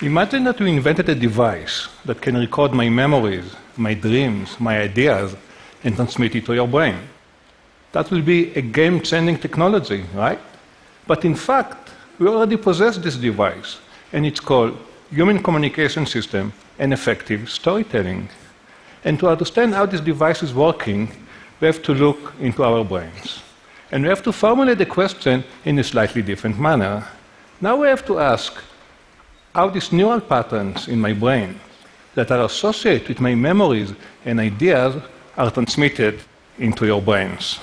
Imagine that we invented a device that can record my memories, my dreams, my ideas, and transmit it to your brain. That will be a game changing technology, right? But in fact, we already possess this device, and it's called Human Communication System and Effective Storytelling. And to understand how this device is working, we have to look into our brains. And we have to formulate the question in a slightly different manner. Now we have to ask how these neural patterns in my brain that are associated with my memories and ideas are transmitted into your brains.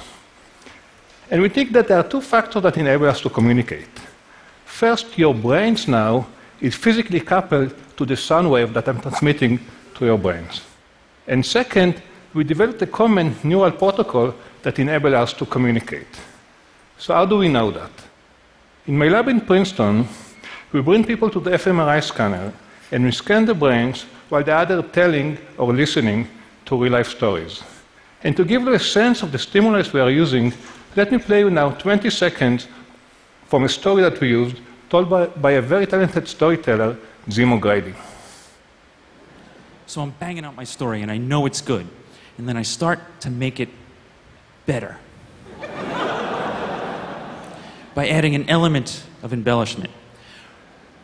And we think that there are two factors that enable us to communicate. First, your brains now is physically coupled to the sound wave that I'm transmitting to your brains. And second, we developed a common neural protocol that enables us to communicate. So, how do we know that? In my lab in Princeton, we bring people to the fMRI scanner and we scan the brains while they are telling or listening to real life stories. And to give you a sense of the stimulus we are using, let me play you now 20 seconds from a story that we used, told by, by a very talented storyteller, Jim O'Grady. So I'm banging out my story and I know it's good. And then I start to make it better by adding an element of embellishment.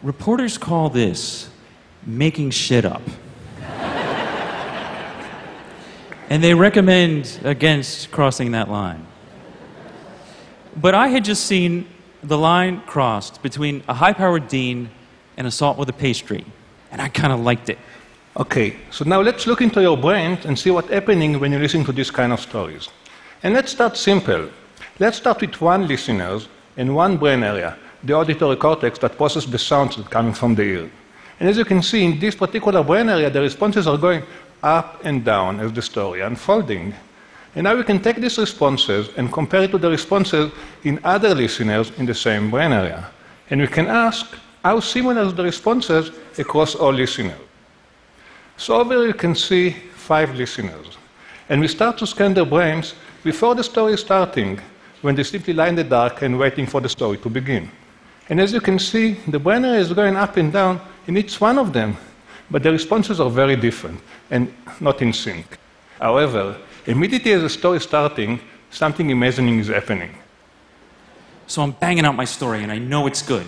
Reporters call this making shit up. and they recommend against crossing that line. But I had just seen the line crossed between a high powered dean and assault with a pastry, and I kind of liked it. Okay, so now let's look into your brain and see what's happening when you listen to these kind of stories. And let's start simple. Let's start with one listener and one brain area, the auditory cortex that processes the sounds coming from the ear. And as you can see, in this particular brain area, the responses are going up and down as the story unfolding. And now we can take these responses and compare it to the responses in other listeners in the same brain area. And we can ask how similar are the responses across all listeners. So over you can see five listeners. And we start to scan their brains before the story is starting, when they simply lie in the dark and waiting for the story to begin. And as you can see, the brain area is going up and down in each one of them, but the responses are very different and not in sync. However, immediately as the story is starting, something amazing is happening. So I'm banging out my story and I know it's good.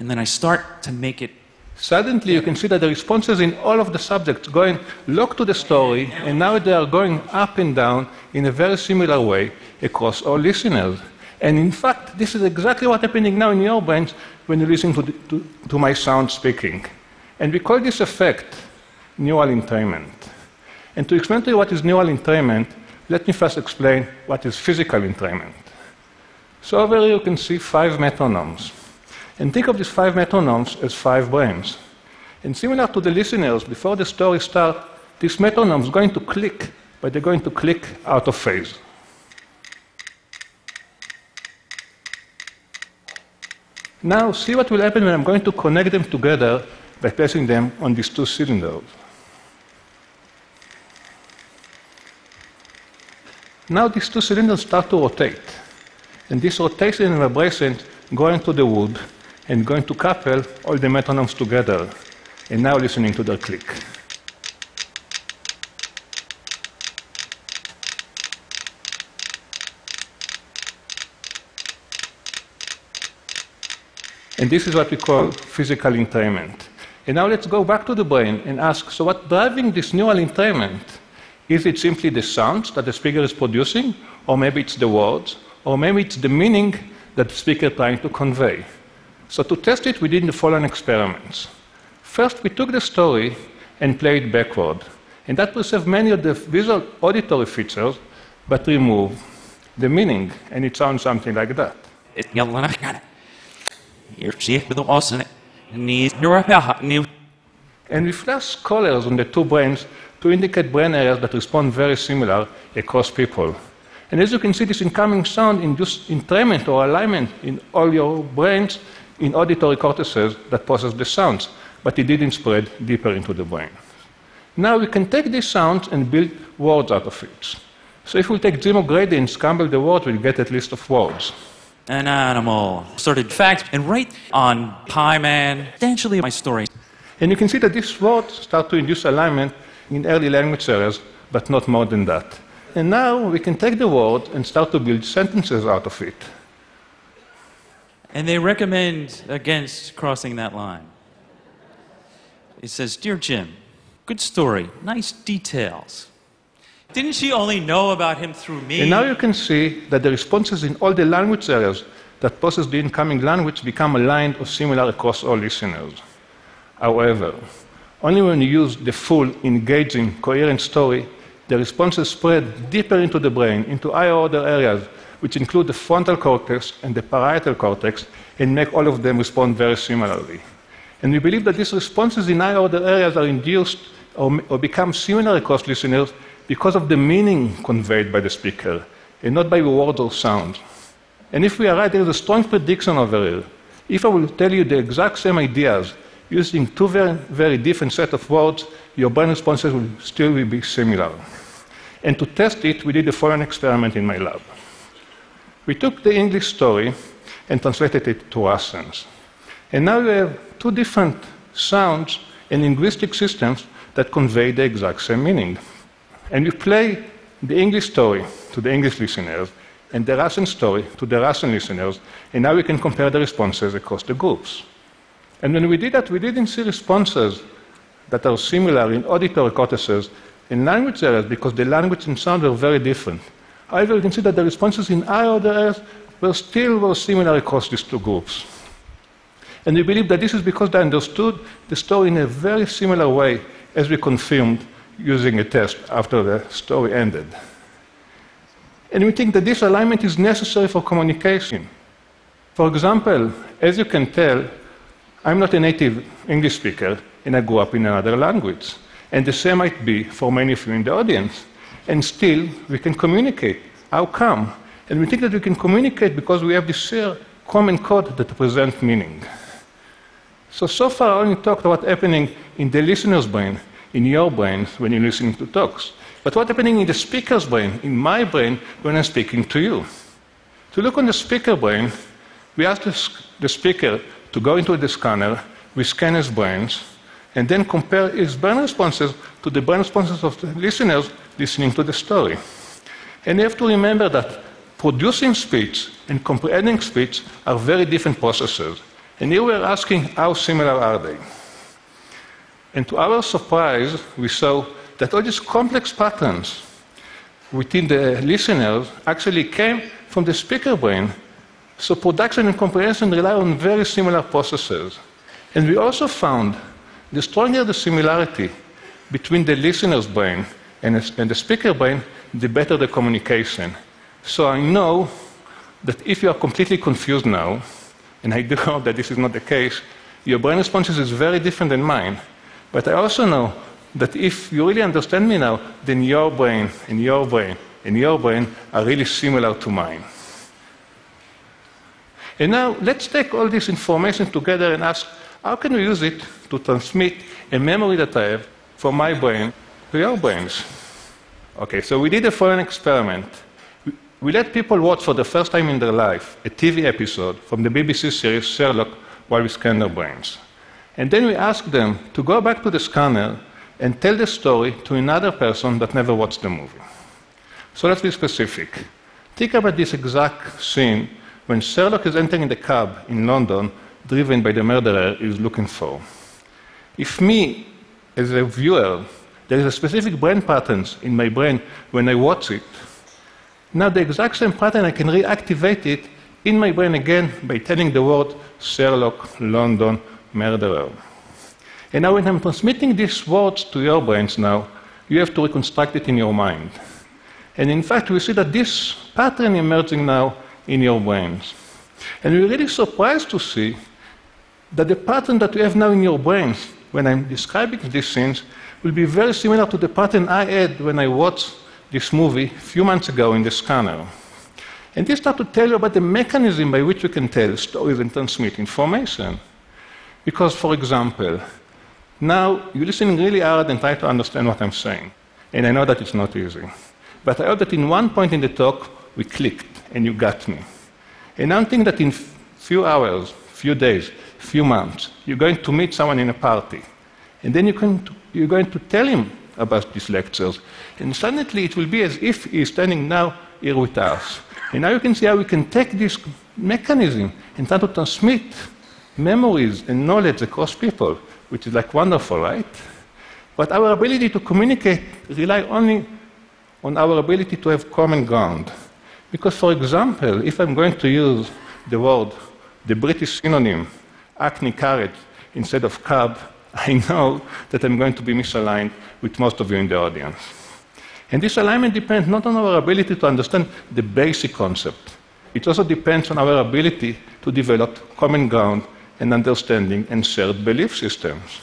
And then I start to make it Suddenly, you can see that the responses in all of the subjects going look to the story, and now they are going up and down in a very similar way across all listeners. And in fact, this is exactly what's happening now in your brains when you listen to, the, to, to my sound speaking. And we call this effect neural entrainment. And to explain to you what is neural entrainment, let me first explain what is physical entrainment. So over here you can see five metronomes. And think of these five metronomes as five brains. And similar to the listeners, before the story starts, these metronomes are going to click, but they're going to click out of phase. Now, see what will happen when I'm going to connect them together by placing them on these two cylinders. Now, these two cylinders start to rotate. And this rotation and vibration go into the wood and going to couple all the metronomes together. And now listening to their click. And this is what we call physical entrainment. And now let's go back to the brain and ask so, what's driving this neural entrainment? Is it simply the sounds that the speaker is producing, or maybe it's the words, or maybe it's the meaning that the speaker is trying to convey? So, to test it, we did the following experiments. First, we took the story and played it backward. And that preserved many of the visual auditory features, but removed the meaning. And it sounds something like that. And we flash colors on the two brains to indicate brain areas that respond very similar across people. And as you can see, this incoming sound induces entrainment or alignment in all your brains in auditory cortices that process the sounds, but it didn't spread deeper into the brain. Now we can take these sounds and build words out of it. So if we take Jim O'Grady and scramble the words, we'll get a list of words. An animal, assorted fact, and right on Pie Man, essentially my story. And you can see that these words start to induce alignment in early language areas, but not more than that. And now we can take the word and start to build sentences out of it. And they recommend against crossing that line. It says, Dear Jim, good story, nice details. Didn't she only know about him through me? And now you can see that the responses in all the language areas that process the incoming language become aligned or similar across all listeners. However, only when you use the full, engaging, coherent story, the responses spread deeper into the brain, into higher order areas, which include the frontal cortex and the parietal cortex, and make all of them respond very similarly. And we believe that these responses in higher order areas are induced or, or become similar across listeners because of the meaning conveyed by the speaker, and not by words or sound. And if we are right, there is a strong prediction over here. If I will tell you the exact same ideas using two very, very different set of words, your brain responses will still be similar. And to test it, we did the following experiment in my lab. We took the English story and translated it to Russians. And now you have two different sounds and linguistic systems that convey the exact same meaning. And we play the English story to the English listeners and the Russian story to the Russian listeners, and now we can compare the responses across the groups. And when we did that, we didn't see responses that are similar in auditory cortices in language areas because the language and sound were very different. However, you can see that the responses in other areas were still were similar across these two groups. And we believe that this is because they understood the story in a very similar way as we confirmed using a test after the story ended. And we think that this alignment is necessary for communication. For example, as you can tell, I'm not a native English speaker and I grew up in another language. And the same might be for many of you in the audience. And still, we can communicate. How come? And we think that we can communicate because we have this shared common code that represents meaning. So, so far, I only talked about happening in the listener's brain, in your brain, when you're listening to talks. But what's happening in the speaker's brain, in my brain, when I'm speaking to you? To look on the speaker brain, we ask the speaker to go into the scanner, we scan his brains, and then compare his brain responses to the brain responses of the listeners listening to the story. And you have to remember that producing speech and comprehending speech are very different processes. And you we are asking how similar are they? And to our surprise, we saw that all these complex patterns within the listeners actually came from the speaker brain so production and comprehension rely on very similar processes. And we also found the stronger the similarity between the listener's brain and the speaker brain, the better the communication. So I know that if you are completely confused now, and I do hope that this is not the case, your brain responses is very different than mine. But I also know that if you really understand me now, then your brain and your brain and your brain are really similar to mine. And now let's take all this information together and ask how can we use it to transmit a memory that I have from my brain to your brains? Okay, so we did a foreign experiment. We let people watch for the first time in their life a TV episode from the BBC series Sherlock while we scan their brains. And then we ask them to go back to the scanner and tell the story to another person that never watched the movie. So let's be specific. Think about this exact scene when Sherlock is entering the cab in London, driven by the murderer he is looking for. If me, as a viewer, there is a specific brain patterns in my brain when I watch it, now the exact same pattern I can reactivate it in my brain again by telling the word Sherlock, London, murderer. And now when I'm transmitting these words to your brains now, you have to reconstruct it in your mind. And in fact, we see that this pattern emerging now in your brains. And we're really surprised to see that the pattern that you have now in your brains when I'm describing these scenes will be very similar to the pattern I had when I watched this movie a few months ago in the scanner. And this start to tell you about the mechanism by which we can tell stories and transmit information. Because, for example, now you're listening really hard and try to understand what I'm saying. And I know that it's not easy. But I hope that in one point in the talk, we clicked and you got me. And I'm thinking that in few hours, few days, few months, you're going to meet someone in a party. And then you can, you're going to tell him about these lectures. And suddenly it will be as if he's standing now here with us. And now you can see how we can take this mechanism and try to transmit memories and knowledge across people, which is like wonderful, right? But our ability to communicate rely only on our ability to have common ground. Because, for example, if I'm going to use the word, the British synonym, hackney carriage, instead of cab, I know that I'm going to be misaligned with most of you in the audience. And this alignment depends not on our ability to understand the basic concept, it also depends on our ability to develop common ground and understanding and shared belief systems.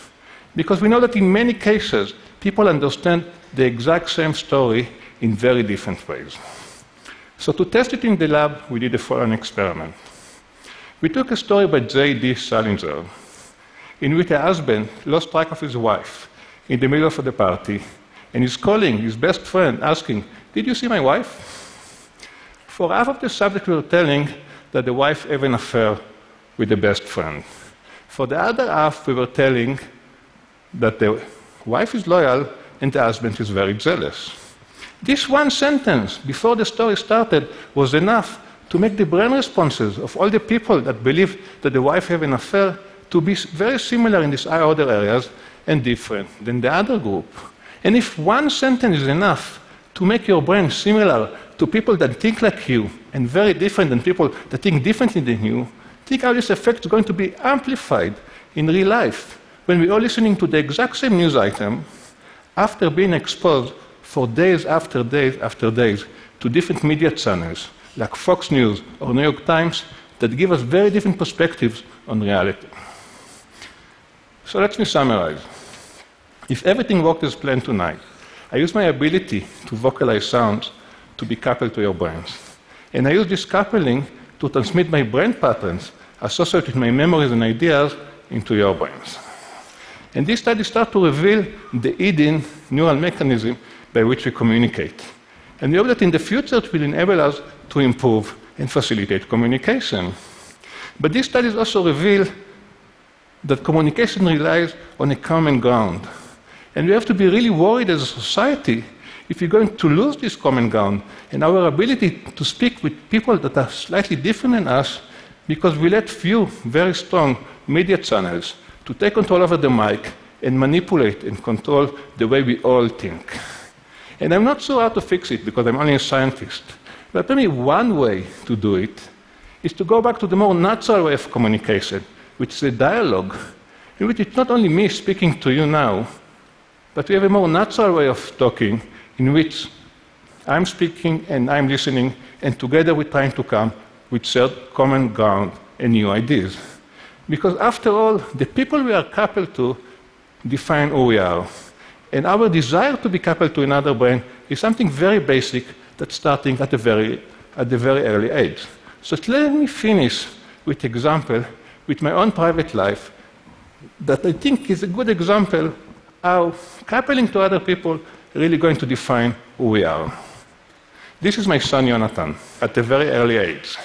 Because we know that in many cases, people understand the exact same story in very different ways. So, to test it in the lab, we did a following experiment. We took a story by J.D. Salinger, in which a husband lost track of his wife in the middle of the party, and is calling his best friend, asking, Did you see my wife? For half of the subject, we were telling that the wife had an affair with the best friend. For the other half, we were telling that the wife is loyal and the husband is very jealous. This one sentence before the story started was enough to make the brain responses of all the people that believe that the wife have an affair to be very similar in these other areas and different than the other group. And if one sentence is enough to make your brain similar to people that think like you and very different than people that think differently than you, think how this effect is going to be amplified in real life when we are listening to the exact same news item after being exposed for days after days after days to different media channels like Fox News or New York Times that give us very different perspectives on reality. So let me summarize. If everything worked as planned tonight, I use my ability to vocalize sounds to be coupled to your brains. And I use this coupling to transmit my brain patterns associated my memories and ideas into your brains. And these studies start to reveal the hidden neural mechanism by which we communicate. And we hope that in the future it will enable us to improve and facilitate communication. But these studies also reveal that communication relies on a common ground. And we have to be really worried as a society if we're going to lose this common ground and our ability to speak with people that are slightly different than us because we let few very strong media channels to take control over the mic and manipulate and control the way we all think. And I'm not sure how to fix it because I'm only a scientist. But maybe one way to do it is to go back to the more natural way of communication, which is a dialogue, in which it's not only me speaking to you now, but we have a more natural way of talking in which I'm speaking and I'm listening, and together we're trying to come with shared common ground and new ideas. Because after all, the people we are coupled to define who we are. And our desire to be coupled to another brain is something very basic that's starting at a very, at a very early age. So let me finish with example with my own private life that I think is a good example how coupling to other people really going to define who we are. This is my son Jonathan at a very early age.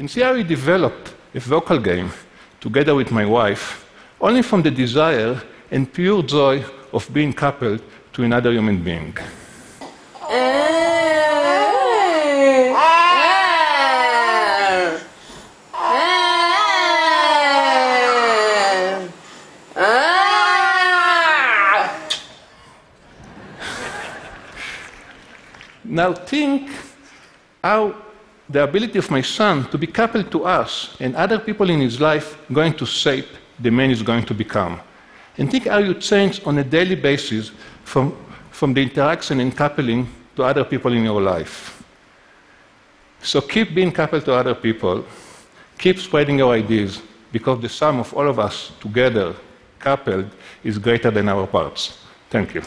And see how he developed a vocal game together with my wife, only from the desire and pure joy of being coupled to another human being. Now think how the ability of my son to be coupled to us and other people in his life going to shape the man he's going to become. And think how you change on a daily basis from, from the interaction and coupling to other people in your life. So keep being coupled to other people, keep spreading your ideas, because the sum of all of us together, coupled, is greater than our parts. Thank you.